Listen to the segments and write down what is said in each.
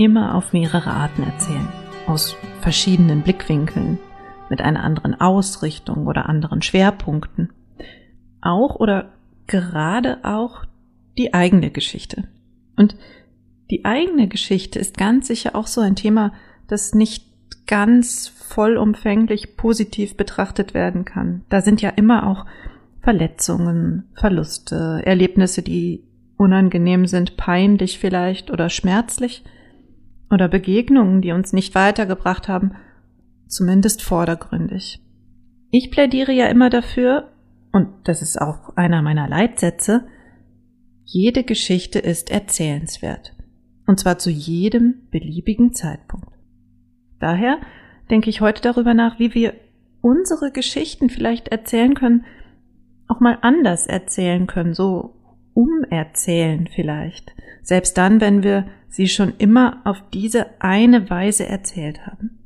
immer auf mehrere Arten erzählen, aus verschiedenen Blickwinkeln, mit einer anderen Ausrichtung oder anderen Schwerpunkten. Auch oder gerade auch die eigene Geschichte. Und die eigene Geschichte ist ganz sicher auch so ein Thema, das nicht ganz vollumfänglich positiv betrachtet werden kann. Da sind ja immer auch Verletzungen, Verluste, Erlebnisse, die unangenehm sind, peinlich vielleicht oder schmerzlich oder Begegnungen, die uns nicht weitergebracht haben, zumindest vordergründig. Ich plädiere ja immer dafür, und das ist auch einer meiner Leitsätze, jede Geschichte ist erzählenswert. Und zwar zu jedem beliebigen Zeitpunkt. Daher denke ich heute darüber nach, wie wir unsere Geschichten vielleicht erzählen können, auch mal anders erzählen können, so umerzählen vielleicht. Selbst dann, wenn wir sie schon immer auf diese eine Weise erzählt haben.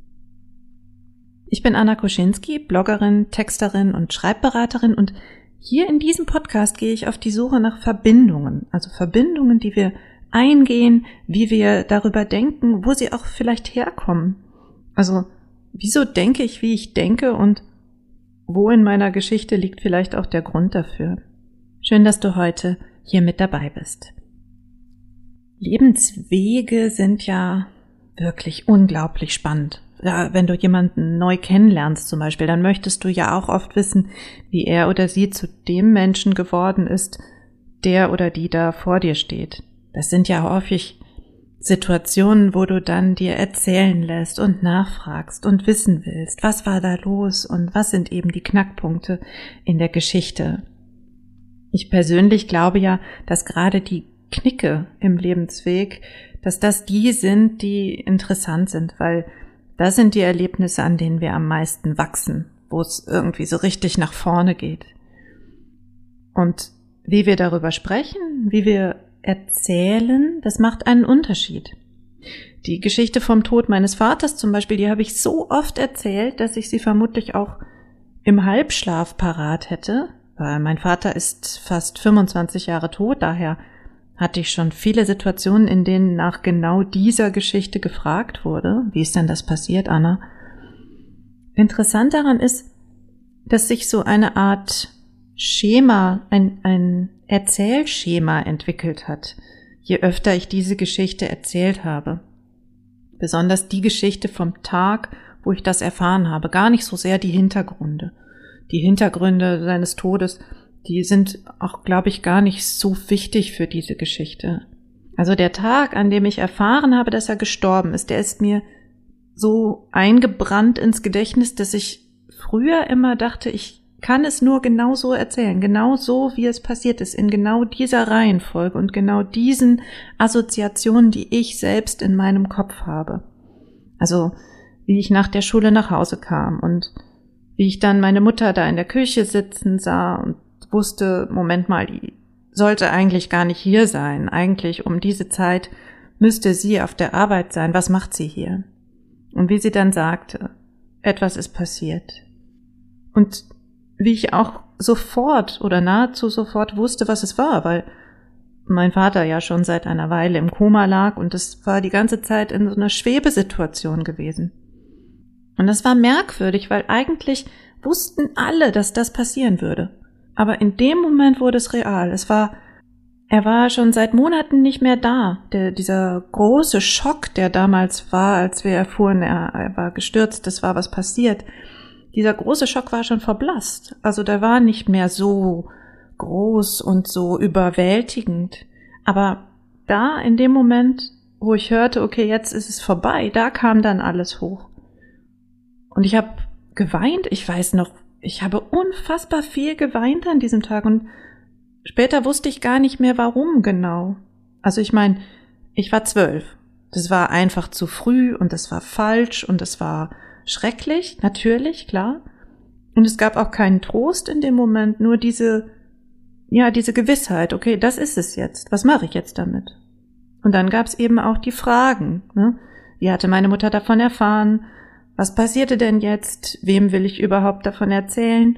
Ich bin Anna Koschinski, Bloggerin, Texterin und Schreibberaterin und hier in diesem Podcast gehe ich auf die Suche nach Verbindungen, also Verbindungen, die wir eingehen, wie wir darüber denken, wo sie auch vielleicht herkommen. Also, wieso denke ich, wie ich denke und wo in meiner Geschichte liegt vielleicht auch der Grund dafür. Schön, dass du heute hier mit dabei bist. Lebenswege sind ja wirklich unglaublich spannend. Ja, wenn du jemanden neu kennenlernst zum Beispiel, dann möchtest du ja auch oft wissen, wie er oder sie zu dem Menschen geworden ist, der oder die da vor dir steht. Das sind ja häufig Situationen, wo du dann dir erzählen lässt und nachfragst und wissen willst, was war da los und was sind eben die Knackpunkte in der Geschichte. Ich persönlich glaube ja, dass gerade die Knicke im Lebensweg, dass das die sind, die interessant sind, weil das sind die Erlebnisse, an denen wir am meisten wachsen, wo es irgendwie so richtig nach vorne geht. Und wie wir darüber sprechen, wie wir erzählen, das macht einen Unterschied. Die Geschichte vom Tod meines Vaters zum Beispiel, die habe ich so oft erzählt, dass ich sie vermutlich auch im Halbschlaf parat hätte, weil mein Vater ist fast 25 Jahre tot, daher hatte ich schon viele Situationen, in denen nach genau dieser Geschichte gefragt wurde. Wie ist denn das passiert, Anna? Interessant daran ist, dass sich so eine Art Schema, ein, ein Erzählschema entwickelt hat, je öfter ich diese Geschichte erzählt habe. Besonders die Geschichte vom Tag, wo ich das erfahren habe, gar nicht so sehr die Hintergründe. Die Hintergründe seines Todes die sind auch, glaube ich, gar nicht so wichtig für diese Geschichte. Also der Tag, an dem ich erfahren habe, dass er gestorben ist, der ist mir so eingebrannt ins Gedächtnis, dass ich früher immer dachte, ich kann es nur genau so erzählen, genau so, wie es passiert ist, in genau dieser Reihenfolge und genau diesen Assoziationen, die ich selbst in meinem Kopf habe. Also, wie ich nach der Schule nach Hause kam und wie ich dann meine Mutter da in der Küche sitzen sah und wusste, Moment mal, die sollte eigentlich gar nicht hier sein. Eigentlich um diese Zeit müsste sie auf der Arbeit sein. Was macht sie hier? Und wie sie dann sagte, etwas ist passiert. Und wie ich auch sofort oder nahezu sofort wusste, was es war, weil mein Vater ja schon seit einer Weile im Koma lag und es war die ganze Zeit in so einer Schwebesituation gewesen. Und das war merkwürdig, weil eigentlich wussten alle, dass das passieren würde. Aber in dem Moment wurde es real. Es war, er war schon seit Monaten nicht mehr da. Der, dieser große Schock, der damals war, als wir erfuhren, er, er war gestürzt, das war was passiert. Dieser große Schock war schon verblasst. Also der war nicht mehr so groß und so überwältigend. Aber da, in dem Moment, wo ich hörte, okay, jetzt ist es vorbei, da kam dann alles hoch. Und ich habe geweint. Ich weiß noch, ich habe unfassbar viel geweint an diesem Tag und später wusste ich gar nicht mehr warum genau. Also ich meine, ich war zwölf Das war einfach zu früh und das war falsch und das war schrecklich, natürlich, klar. Und es gab auch keinen Trost in dem Moment, nur diese, ja, diese Gewissheit, okay, das ist es jetzt. Was mache ich jetzt damit? Und dann gab es eben auch die Fragen. Ne? Wie hatte meine Mutter davon erfahren? Was passierte denn jetzt? Wem will ich überhaupt davon erzählen?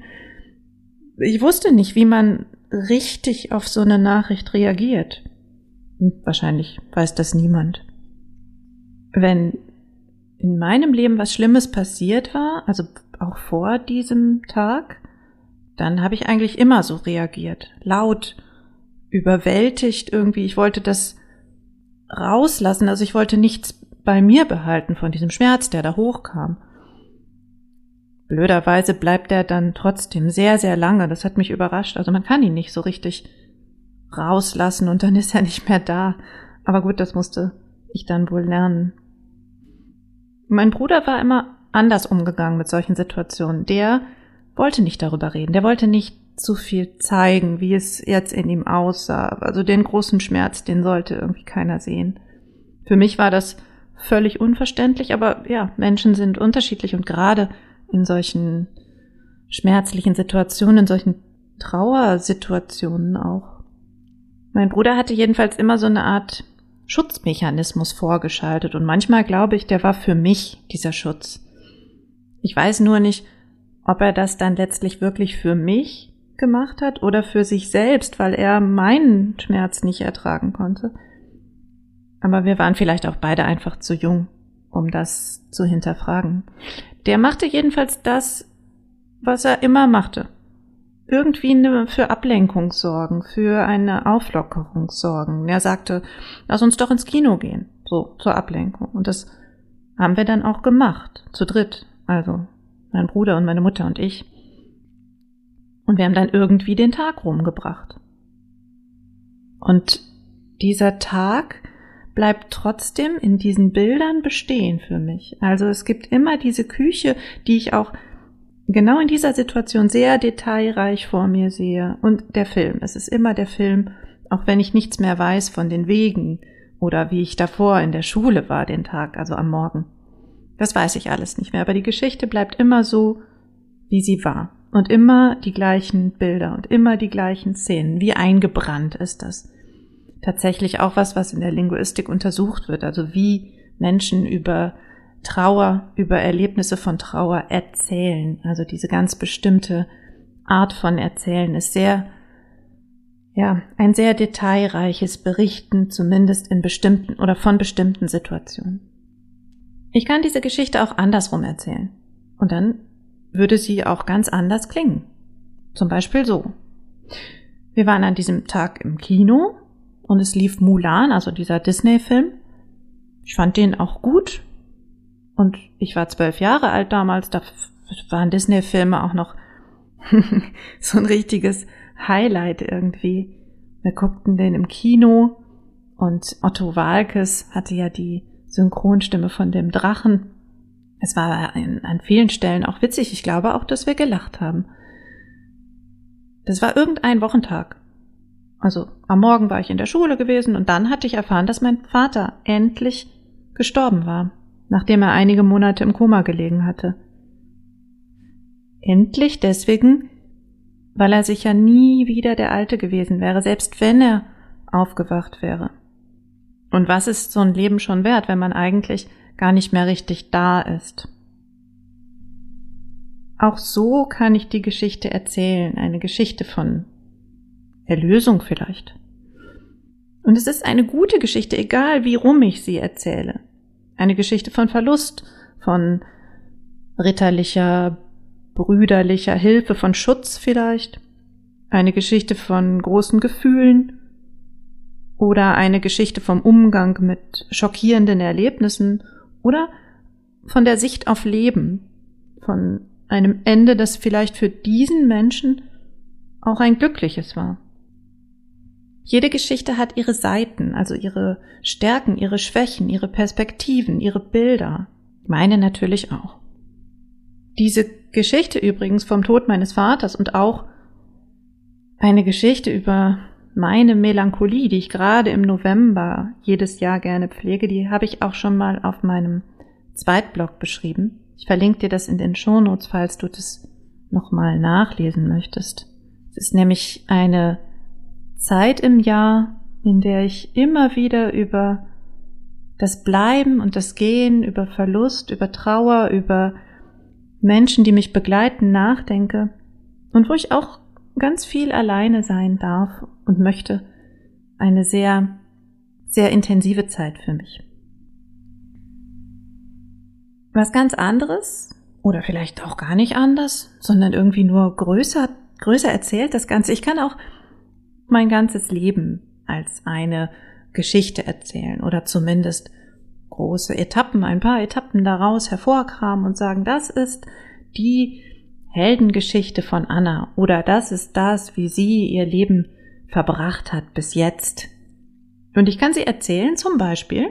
Ich wusste nicht, wie man richtig auf so eine Nachricht reagiert. Hm, wahrscheinlich weiß das niemand. Wenn in meinem Leben was Schlimmes passiert war, also auch vor diesem Tag, dann habe ich eigentlich immer so reagiert. Laut, überwältigt irgendwie. Ich wollte das rauslassen. Also ich wollte nichts bei mir behalten von diesem Schmerz, der da hochkam. Blöderweise bleibt er dann trotzdem sehr, sehr lange. Das hat mich überrascht. Also man kann ihn nicht so richtig rauslassen und dann ist er nicht mehr da. Aber gut, das musste ich dann wohl lernen. Mein Bruder war immer anders umgegangen mit solchen Situationen. Der wollte nicht darüber reden. Der wollte nicht zu viel zeigen, wie es jetzt in ihm aussah. Also den großen Schmerz, den sollte irgendwie keiner sehen. Für mich war das völlig unverständlich, aber ja, Menschen sind unterschiedlich und gerade in solchen schmerzlichen Situationen, in solchen Trauersituationen auch. Mein Bruder hatte jedenfalls immer so eine Art Schutzmechanismus vorgeschaltet und manchmal glaube ich, der war für mich dieser Schutz. Ich weiß nur nicht, ob er das dann letztlich wirklich für mich gemacht hat oder für sich selbst, weil er meinen Schmerz nicht ertragen konnte. Aber wir waren vielleicht auch beide einfach zu jung, um das zu hinterfragen. Der machte jedenfalls das, was er immer machte. Irgendwie für Ablenkung sorgen, für eine Auflockerung sorgen. Er sagte, lass uns doch ins Kino gehen, so zur Ablenkung. Und das haben wir dann auch gemacht, zu dritt. Also mein Bruder und meine Mutter und ich. Und wir haben dann irgendwie den Tag rumgebracht. Und dieser Tag bleibt trotzdem in diesen Bildern bestehen für mich. Also es gibt immer diese Küche, die ich auch genau in dieser Situation sehr detailreich vor mir sehe. Und der Film. Es ist immer der Film, auch wenn ich nichts mehr weiß von den Wegen oder wie ich davor in der Schule war den Tag, also am Morgen. Das weiß ich alles nicht mehr, aber die Geschichte bleibt immer so, wie sie war. Und immer die gleichen Bilder und immer die gleichen Szenen. Wie eingebrannt ist das. Tatsächlich auch was, was in der Linguistik untersucht wird. Also wie Menschen über Trauer, über Erlebnisse von Trauer erzählen. Also diese ganz bestimmte Art von Erzählen ist sehr, ja, ein sehr detailreiches Berichten, zumindest in bestimmten oder von bestimmten Situationen. Ich kann diese Geschichte auch andersrum erzählen. Und dann würde sie auch ganz anders klingen. Zum Beispiel so. Wir waren an diesem Tag im Kino und es lief Mulan, also dieser Disney-Film. Ich fand den auch gut. Und ich war zwölf Jahre alt damals, da waren Disney-Filme auch noch so ein richtiges Highlight irgendwie. Wir guckten den im Kino und Otto Walkes hatte ja die Synchronstimme von dem Drachen. Es war an, vielen Stellen auch witzig. Ich glaube auch, dass wir gelacht haben. Das war irgendein Wochentag. Also am Morgen war ich in der Schule gewesen und dann hatte ich erfahren, dass mein Vater endlich gestorben war, nachdem er einige Monate im Koma gelegen hatte. Endlich deswegen, weil er sicher nie wieder der Alte gewesen wäre, selbst wenn er aufgewacht wäre. Und was ist so ein Leben schon wert, wenn man eigentlich gar nicht mehr richtig da ist. Auch so kann ich die Geschichte erzählen, eine Geschichte von Erlösung vielleicht. Und es ist eine gute Geschichte, egal wie rum ich sie erzähle. Eine Geschichte von Verlust, von ritterlicher, brüderlicher Hilfe, von Schutz vielleicht. Eine Geschichte von großen Gefühlen oder eine Geschichte vom Umgang mit schockierenden Erlebnissen oder von der Sicht auf Leben, von einem Ende, das vielleicht für diesen Menschen auch ein glückliches war. Jede Geschichte hat ihre Seiten, also ihre Stärken, ihre Schwächen, ihre Perspektiven, ihre Bilder. Meine natürlich auch. Diese Geschichte übrigens vom Tod meines Vaters und auch eine Geschichte über meine Melancholie, die ich gerade im November jedes Jahr gerne pflege, die habe ich auch schon mal auf meinem Zweitblog beschrieben. Ich verlinke dir das in den Shownotes, falls du das nochmal nachlesen möchtest. Es ist nämlich eine Zeit im Jahr, in der ich immer wieder über das Bleiben und das Gehen, über Verlust, über Trauer, über Menschen, die mich begleiten, nachdenke und wo ich auch ganz viel alleine sein darf und möchte. Eine sehr, sehr intensive Zeit für mich. Was ganz anderes oder vielleicht auch gar nicht anders, sondern irgendwie nur größer, größer erzählt das Ganze. Ich kann auch mein ganzes Leben als eine Geschichte erzählen oder zumindest große Etappen, ein paar Etappen daraus hervorkramen und sagen, das ist die Heldengeschichte von Anna oder das ist das, wie sie ihr Leben verbracht hat bis jetzt. Und ich kann sie erzählen zum Beispiel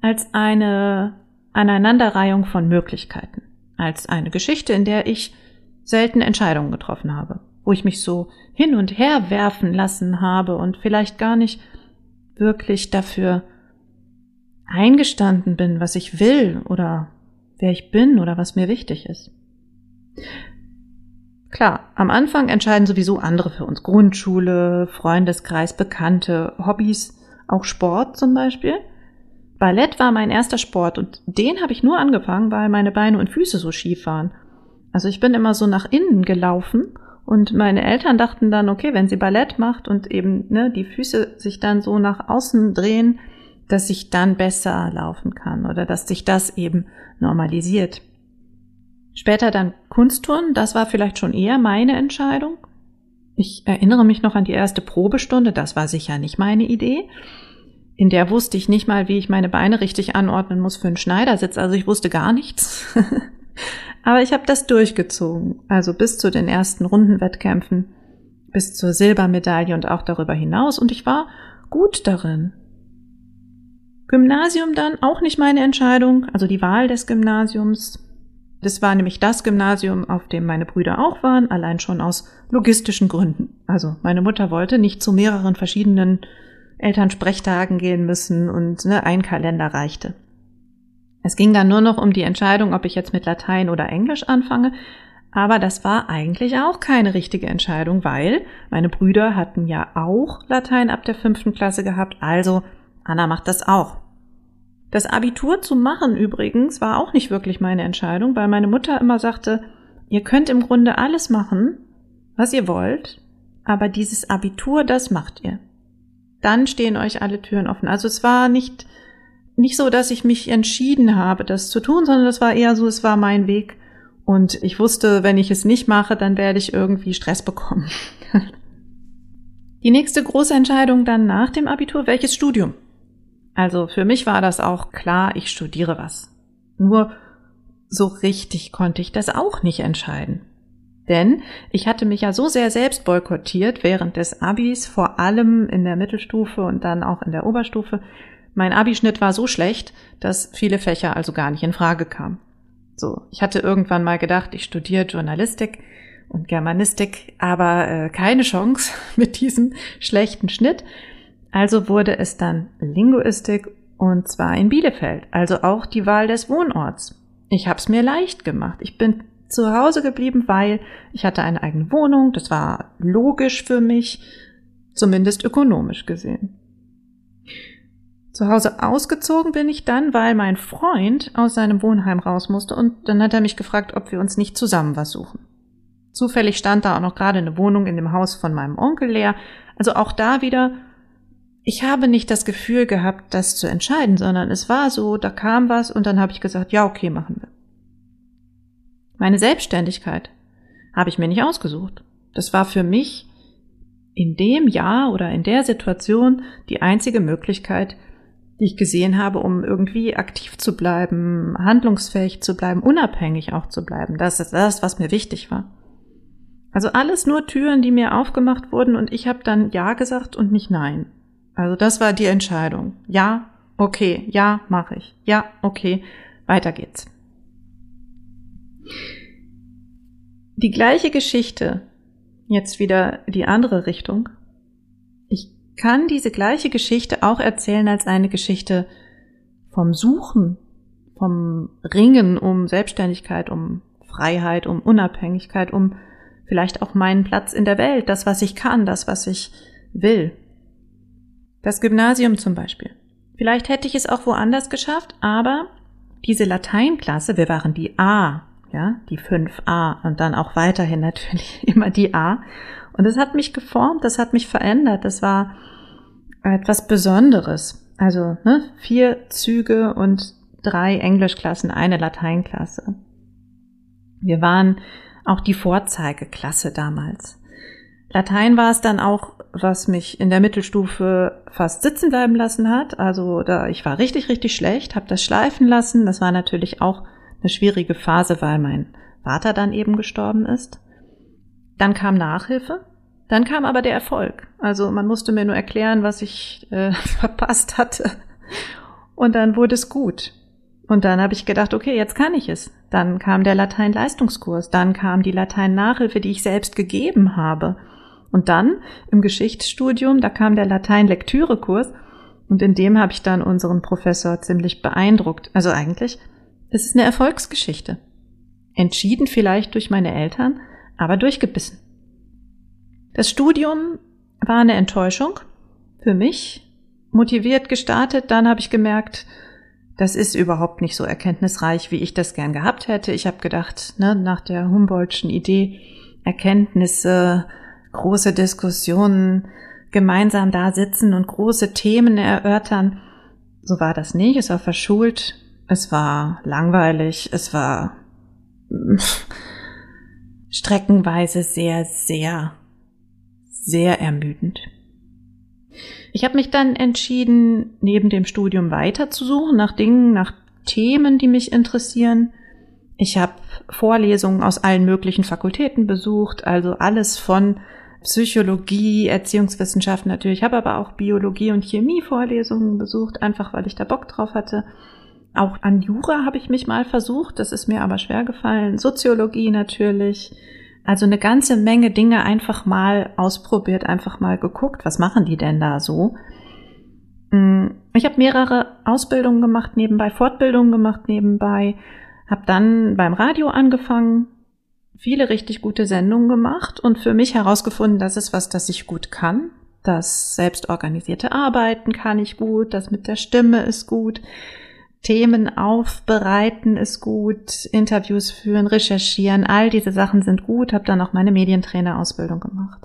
als eine Aneinanderreihung von Möglichkeiten, als eine Geschichte, in der ich selten Entscheidungen getroffen habe, wo ich mich so hin und her werfen lassen habe und vielleicht gar nicht wirklich dafür eingestanden bin, was ich will oder wer ich bin oder was mir wichtig ist. Klar, am Anfang entscheiden sowieso andere für uns. Grundschule, Freundeskreis, Bekannte, Hobbys, auch Sport zum Beispiel. Ballett war mein erster Sport und den habe ich nur angefangen, weil meine Beine und Füße so schief waren. Also ich bin immer so nach innen gelaufen und meine Eltern dachten dann, okay, wenn sie Ballett macht und eben ne, die Füße sich dann so nach außen drehen, dass ich dann besser laufen kann oder dass sich das eben normalisiert. Später dann Kunstturnen, das war vielleicht schon eher meine Entscheidung. Ich erinnere mich noch an die erste Probestunde, das war sicher nicht meine Idee. In der wusste ich nicht mal, wie ich meine Beine richtig anordnen muss für einen Schneidersitz, also ich wusste gar nichts. Aber ich habe das durchgezogen, also bis zu den ersten Rundenwettkämpfen, bis zur Silbermedaille und auch darüber hinaus und ich war gut darin. Gymnasium dann auch nicht meine Entscheidung, also die Wahl des Gymnasiums. Das war nämlich das Gymnasium, auf dem meine Brüder auch waren, allein schon aus logistischen Gründen. Also meine Mutter wollte nicht zu mehreren verschiedenen Elternsprechtagen gehen müssen und ne, ein Kalender reichte. Es ging dann nur noch um die Entscheidung, ob ich jetzt mit Latein oder Englisch anfange, aber das war eigentlich auch keine richtige Entscheidung, weil meine Brüder hatten ja auch Latein ab der fünften Klasse gehabt, also Anna macht das auch. Das Abitur zu machen übrigens war auch nicht wirklich meine Entscheidung, weil meine Mutter immer sagte, ihr könnt im Grunde alles machen, was ihr wollt, aber dieses Abitur, das macht ihr. Dann stehen euch alle Türen offen. Also es war nicht, nicht so, dass ich mich entschieden habe, das zu tun, sondern es war eher so, es war mein Weg. Und ich wusste, wenn ich es nicht mache, dann werde ich irgendwie Stress bekommen. Die nächste große Entscheidung dann nach dem Abitur, welches Studium? Also für mich war das auch klar, ich studiere was. Nur so richtig konnte ich das auch nicht entscheiden. Denn ich hatte mich ja so sehr selbst boykottiert während des Abis, vor allem in der Mittelstufe und dann auch in der Oberstufe. Mein Abischnitt war so schlecht, dass viele Fächer also gar nicht in Frage kamen. So, ich hatte irgendwann mal gedacht, ich studiere Journalistik und Germanistik, aber äh, keine Chance mit diesem schlechten Schnitt. Also wurde es dann Linguistik und zwar in Bielefeld, also auch die Wahl des Wohnorts. Ich habe es mir leicht gemacht. Ich bin zu Hause geblieben, weil ich hatte eine eigene Wohnung. Das war logisch für mich, zumindest ökonomisch gesehen. Zu Hause ausgezogen bin ich dann, weil mein Freund aus seinem Wohnheim raus musste und dann hat er mich gefragt, ob wir uns nicht zusammen was suchen. Zufällig stand da auch noch gerade eine Wohnung in dem Haus von meinem Onkel leer. Also auch da wieder ich habe nicht das Gefühl gehabt, das zu entscheiden, sondern es war so, da kam was und dann habe ich gesagt, ja, okay, machen wir. Meine Selbstständigkeit habe ich mir nicht ausgesucht. Das war für mich in dem Jahr oder in der Situation die einzige Möglichkeit, die ich gesehen habe, um irgendwie aktiv zu bleiben, handlungsfähig zu bleiben, unabhängig auch zu bleiben. Das ist das, was mir wichtig war. Also alles nur Türen, die mir aufgemacht wurden und ich habe dann Ja gesagt und nicht Nein. Also das war die Entscheidung. Ja, okay, ja, mache ich. Ja, okay, weiter geht's. Die gleiche Geschichte, jetzt wieder die andere Richtung. Kann diese gleiche Geschichte auch erzählen als eine Geschichte vom Suchen, vom Ringen um Selbstständigkeit, um Freiheit, um Unabhängigkeit, um vielleicht auch meinen Platz in der Welt, das, was ich kann, das, was ich will. Das Gymnasium zum Beispiel. Vielleicht hätte ich es auch woanders geschafft, aber diese Lateinklasse, wir waren die A, ja, die 5a und dann auch weiterhin natürlich immer die A. Und das hat mich geformt, das hat mich verändert, das war etwas Besonderes. Also ne, vier Züge und drei Englischklassen, eine Lateinklasse. Wir waren auch die Vorzeigeklasse damals. Latein war es dann auch, was mich in der Mittelstufe fast sitzen bleiben lassen hat. Also da ich war richtig, richtig schlecht, habe das schleifen lassen. Das war natürlich auch eine schwierige Phase, weil mein Vater dann eben gestorben ist. Dann kam Nachhilfe. Dann kam aber der Erfolg. Also man musste mir nur erklären, was ich äh, verpasst hatte. Und dann wurde es gut. Und dann habe ich gedacht, okay, jetzt kann ich es. Dann kam der Latein-Leistungskurs, dann kam die Latein-Nachhilfe, die ich selbst gegeben habe. Und dann im Geschichtsstudium, da kam der Latein-Lektüre-Kurs und in dem habe ich dann unseren Professor ziemlich beeindruckt. Also eigentlich, es ist eine Erfolgsgeschichte. Entschieden vielleicht durch meine Eltern, aber durchgebissen. Das Studium war eine Enttäuschung für mich. Motiviert gestartet, dann habe ich gemerkt, das ist überhaupt nicht so erkenntnisreich, wie ich das gern gehabt hätte. Ich habe gedacht, ne, nach der Humboldtschen Idee, Erkenntnisse, große Diskussionen, gemeinsam da sitzen und große Themen erörtern. So war das nicht. Es war verschult, es war langweilig, es war streckenweise sehr, sehr, sehr ermüdend. Ich habe mich dann entschieden, neben dem Studium weiterzusuchen, nach Dingen, nach Themen, die mich interessieren. Ich habe Vorlesungen aus allen möglichen Fakultäten besucht, also alles von Psychologie, Erziehungswissenschaften natürlich. Ich habe aber auch Biologie und Chemie Vorlesungen besucht, einfach weil ich da Bock drauf hatte. Auch an Jura habe ich mich mal versucht, das ist mir aber schwer gefallen. Soziologie natürlich. Also eine ganze Menge Dinge einfach mal ausprobiert, einfach mal geguckt, was machen die denn da so. Mm, ich habe mehrere Ausbildungen gemacht nebenbei, Fortbildungen gemacht nebenbei, habe dann beim Radio angefangen, viele richtig gute Sendungen gemacht und für mich herausgefunden, das ist was, das ich gut kann. Das selbstorganisierte Arbeiten kann ich gut, das mit der Stimme ist gut. Themen aufbereiten ist gut, Interviews führen, recherchieren, all diese Sachen sind gut, habe dann auch meine Medientrainerausbildung gemacht.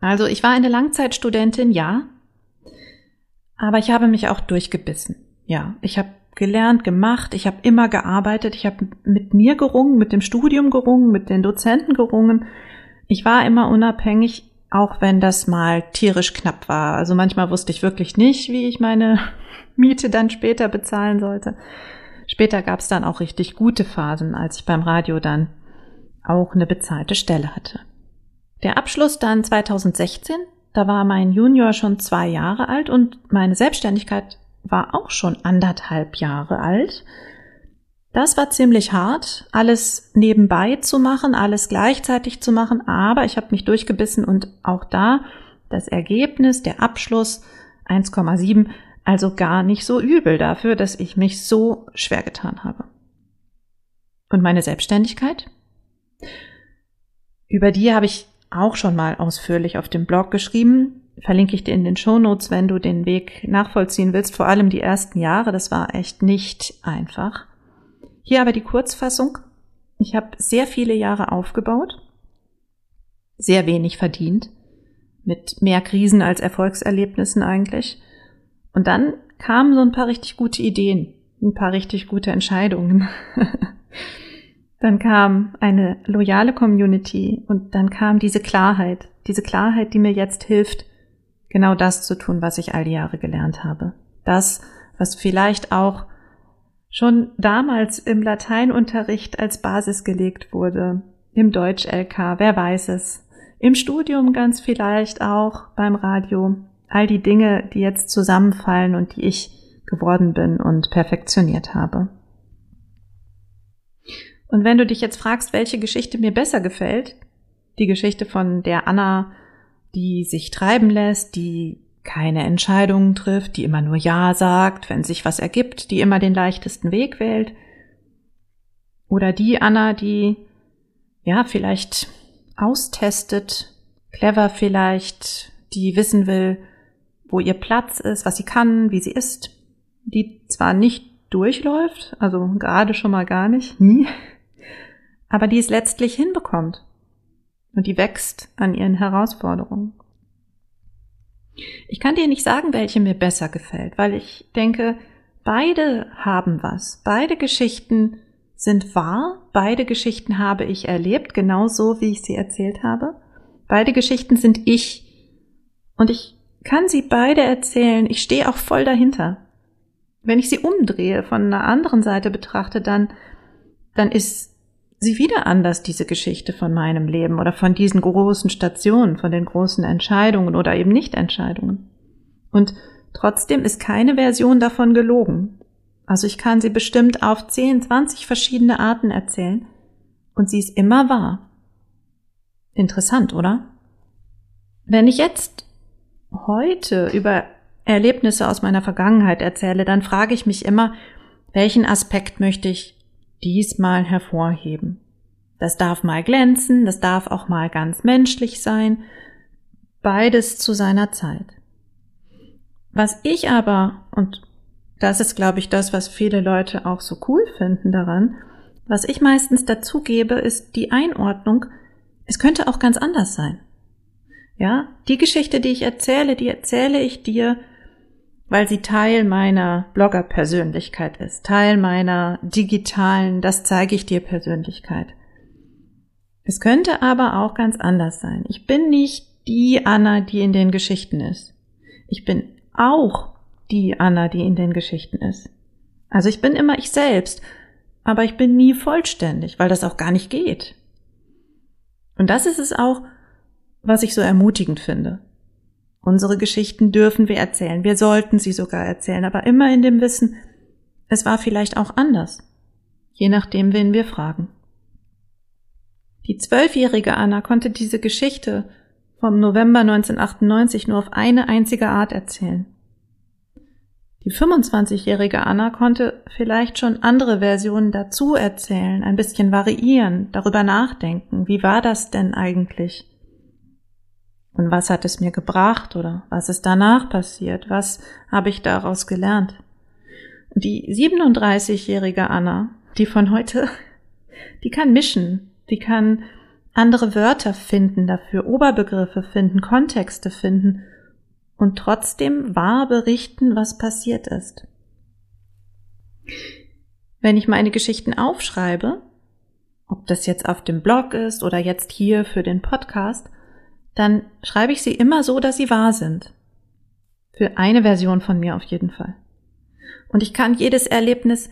Also ich war eine Langzeitstudentin, ja, aber ich habe mich auch durchgebissen. Ja, ich habe gelernt, gemacht, ich habe immer gearbeitet, ich habe mit mir gerungen, mit dem Studium gerungen, mit den Dozenten gerungen. Ich war immer unabhängig, auch wenn das mal tierisch knapp war. Also manchmal wusste ich wirklich nicht, wie ich meine Miete dann später bezahlen sollte. Später gab es dann auch richtig gute Phasen, als ich beim Radio dann auch eine bezahlte Stelle hatte. Der Abschluss dann 2016, da war mein Junior schon zwei Jahre alt und meine Selbstständigkeit war auch schon anderthalb Jahre alt. Das war ziemlich hart, alles nebenbei zu machen, alles gleichzeitig zu machen, aber ich habe mich durchgebissen und auch da das Ergebnis, der Abschluss 1,7 also gar nicht so übel dafür, dass ich mich so schwer getan habe. Und meine Selbstständigkeit? Über die habe ich auch schon mal ausführlich auf dem Blog geschrieben. Verlinke ich dir in den Show Notes, wenn du den Weg nachvollziehen willst. Vor allem die ersten Jahre, das war echt nicht einfach. Hier aber die Kurzfassung. Ich habe sehr viele Jahre aufgebaut, sehr wenig verdient, mit mehr Krisen als Erfolgserlebnissen eigentlich. Und dann kamen so ein paar richtig gute Ideen, ein paar richtig gute Entscheidungen. dann kam eine loyale Community und dann kam diese Klarheit, diese Klarheit, die mir jetzt hilft, genau das zu tun, was ich all die Jahre gelernt habe. Das, was vielleicht auch schon damals im Lateinunterricht als Basis gelegt wurde, im Deutsch-LK, wer weiß es, im Studium ganz vielleicht auch beim Radio, all die Dinge, die jetzt zusammenfallen und die ich geworden bin und perfektioniert habe. Und wenn du dich jetzt fragst, welche Geschichte mir besser gefällt, die Geschichte von der Anna die sich treiben lässt, die keine Entscheidungen trifft, die immer nur Ja sagt, wenn sich was ergibt, die immer den leichtesten Weg wählt. Oder die Anna, die ja vielleicht austestet, clever vielleicht, die wissen will, wo ihr Platz ist, was sie kann, wie sie ist, die zwar nicht durchläuft, also gerade schon mal gar nicht, nie, aber die es letztlich hinbekommt und die wächst an ihren Herausforderungen. Ich kann dir nicht sagen, welche mir besser gefällt, weil ich denke, beide haben was. Beide Geschichten sind wahr. Beide Geschichten habe ich erlebt, genauso wie ich sie erzählt habe. Beide Geschichten sind ich. Und ich kann sie beide erzählen. Ich stehe auch voll dahinter. Wenn ich sie umdrehe, von einer anderen Seite betrachte, dann, dann ist sie wieder anders, diese Geschichte von meinem Leben oder von diesen großen Stationen, von den großen Entscheidungen oder eben Nichtentscheidungen. Und trotzdem ist keine Version davon gelogen. Also ich kann sie bestimmt auf 10, 20 verschiedene Arten erzählen und sie ist immer wahr. Interessant, oder? Wenn ich jetzt heute über Erlebnisse aus meiner Vergangenheit erzähle, dann frage ich mich immer, welchen Aspekt möchte ich diesmal hervorheben. Das darf mal glänzen, das darf auch mal ganz menschlich sein, beides zu seiner Zeit. Was ich aber, und das ist, glaube ich, das, was viele Leute auch so cool finden daran, was ich meistens dazu gebe, ist die Einordnung, es könnte auch ganz anders sein. Ja, die Geschichte, die ich erzähle, die erzähle ich dir weil sie Teil meiner Blogger-Persönlichkeit ist, Teil meiner digitalen, das zeige ich dir Persönlichkeit. Es könnte aber auch ganz anders sein. Ich bin nicht die Anna, die in den Geschichten ist. Ich bin auch die Anna, die in den Geschichten ist. Also ich bin immer ich selbst, aber ich bin nie vollständig, weil das auch gar nicht geht. Und das ist es auch, was ich so ermutigend finde. Unsere Geschichten dürfen wir erzählen, wir sollten sie sogar erzählen, aber immer in dem Wissen, es war vielleicht auch anders, je nachdem, wen wir fragen. Die zwölfjährige Anna konnte diese Geschichte vom November 1998 nur auf eine einzige Art erzählen. Die 25-jährige Anna konnte vielleicht schon andere Versionen dazu erzählen, ein bisschen variieren, darüber nachdenken, wie war das denn eigentlich? Und was hat es mir gebracht oder was ist danach passiert? Was habe ich daraus gelernt? Die 37-jährige Anna, die von heute, die kann mischen, die kann andere Wörter finden dafür, Oberbegriffe finden, Kontexte finden und trotzdem wahr berichten, was passiert ist. Wenn ich meine Geschichten aufschreibe, ob das jetzt auf dem Blog ist oder jetzt hier für den Podcast, dann schreibe ich sie immer so, dass sie wahr sind. Für eine Version von mir auf jeden Fall. Und ich kann jedes Erlebnis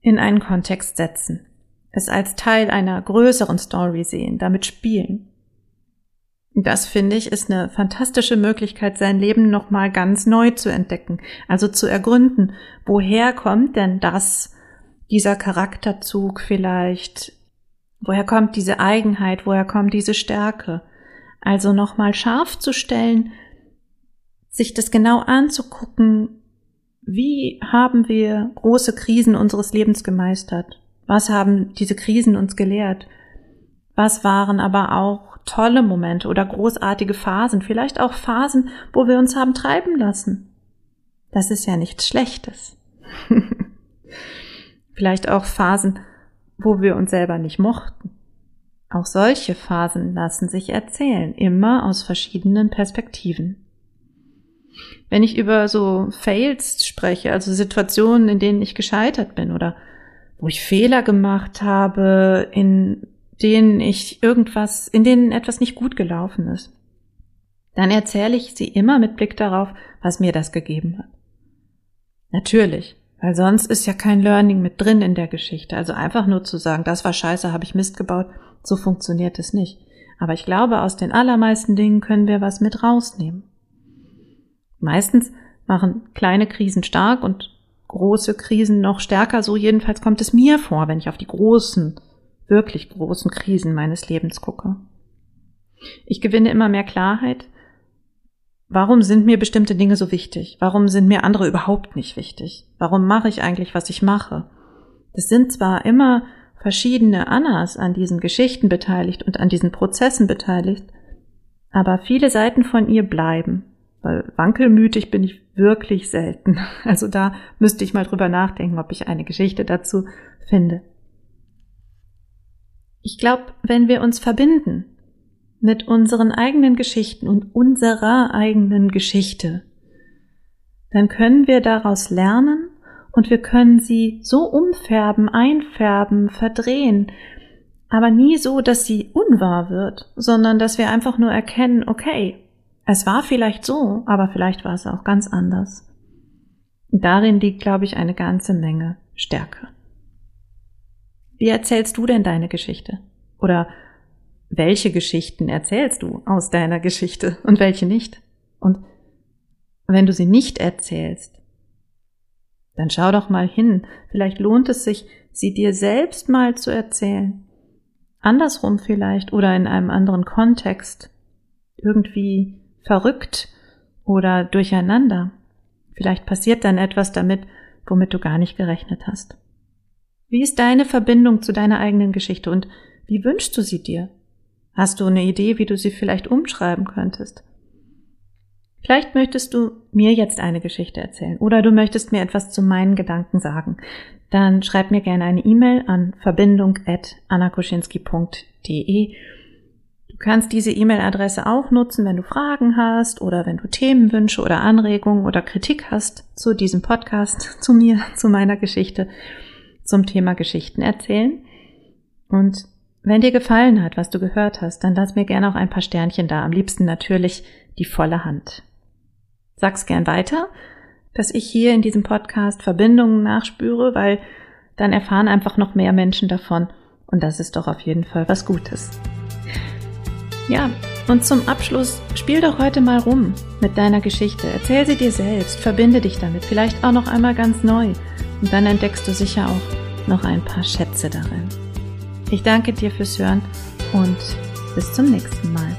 in einen Kontext setzen, es als Teil einer größeren Story sehen, damit spielen. Das finde ich ist eine fantastische Möglichkeit, sein Leben nochmal ganz neu zu entdecken, also zu ergründen, woher kommt denn das, dieser Charakterzug vielleicht, woher kommt diese Eigenheit, woher kommt diese Stärke, also nochmal scharf zu stellen, sich das genau anzugucken, wie haben wir große Krisen unseres Lebens gemeistert? Was haben diese Krisen uns gelehrt? Was waren aber auch tolle Momente oder großartige Phasen, vielleicht auch Phasen, wo wir uns haben treiben lassen? Das ist ja nichts Schlechtes. vielleicht auch Phasen, wo wir uns selber nicht mochten. Auch solche Phasen lassen sich erzählen, immer aus verschiedenen Perspektiven. Wenn ich über so Fails spreche, also Situationen, in denen ich gescheitert bin oder wo ich Fehler gemacht habe, in denen ich irgendwas, in denen etwas nicht gut gelaufen ist, dann erzähle ich sie immer mit Blick darauf, was mir das gegeben hat. Natürlich, weil sonst ist ja kein Learning mit drin in der Geschichte. Also einfach nur zu sagen, das war scheiße, habe ich Mist gebaut, so funktioniert es nicht. Aber ich glaube, aus den allermeisten Dingen können wir was mit rausnehmen. Meistens machen kleine Krisen stark und große Krisen noch stärker. So jedenfalls kommt es mir vor, wenn ich auf die großen, wirklich großen Krisen meines Lebens gucke. Ich gewinne immer mehr Klarheit, Warum sind mir bestimmte Dinge so wichtig? Warum sind mir andere überhaupt nicht wichtig? Warum mache ich eigentlich, was ich mache? Das sind zwar immer verschiedene Annas an diesen Geschichten beteiligt und an diesen Prozessen beteiligt, aber viele Seiten von ihr bleiben, weil wankelmütig bin ich wirklich selten. Also da müsste ich mal drüber nachdenken, ob ich eine Geschichte dazu finde. Ich glaube, wenn wir uns verbinden mit unseren eigenen Geschichten und unserer eigenen Geschichte, dann können wir daraus lernen und wir können sie so umfärben, einfärben, verdrehen, aber nie so, dass sie unwahr wird, sondern dass wir einfach nur erkennen, okay, es war vielleicht so, aber vielleicht war es auch ganz anders. Darin liegt, glaube ich, eine ganze Menge Stärke. Wie erzählst du denn deine Geschichte? Oder welche Geschichten erzählst du aus deiner Geschichte und welche nicht? Und wenn du sie nicht erzählst, dann schau doch mal hin. Vielleicht lohnt es sich, sie dir selbst mal zu erzählen. Andersrum vielleicht oder in einem anderen Kontext. Irgendwie verrückt oder durcheinander. Vielleicht passiert dann etwas damit, womit du gar nicht gerechnet hast. Wie ist deine Verbindung zu deiner eigenen Geschichte und wie wünschst du sie dir? Hast du eine Idee, wie du sie vielleicht umschreiben könntest? Vielleicht möchtest du mir jetzt eine Geschichte erzählen oder du möchtest mir etwas zu meinen Gedanken sagen. Dann schreib mir gerne eine E-Mail an verbindung.annakuschinski.de. Du kannst diese E-Mail-Adresse auch nutzen, wenn du Fragen hast oder wenn du Themenwünsche oder Anregungen oder Kritik hast zu diesem Podcast, zu mir, zu meiner Geschichte, zum Thema Geschichten erzählen. Und wenn dir gefallen hat, was du gehört hast, dann lass mir gerne auch ein paar Sternchen da. Am liebsten natürlich die volle Hand. Sag's gern weiter, dass ich hier in diesem Podcast Verbindungen nachspüre, weil dann erfahren einfach noch mehr Menschen davon. Und das ist doch auf jeden Fall was Gutes. Ja, und zum Abschluss spiel doch heute mal rum mit deiner Geschichte. Erzähl sie dir selbst, verbinde dich damit, vielleicht auch noch einmal ganz neu. Und dann entdeckst du sicher auch noch ein paar Schätze darin. Ich danke dir fürs Hören und bis zum nächsten Mal.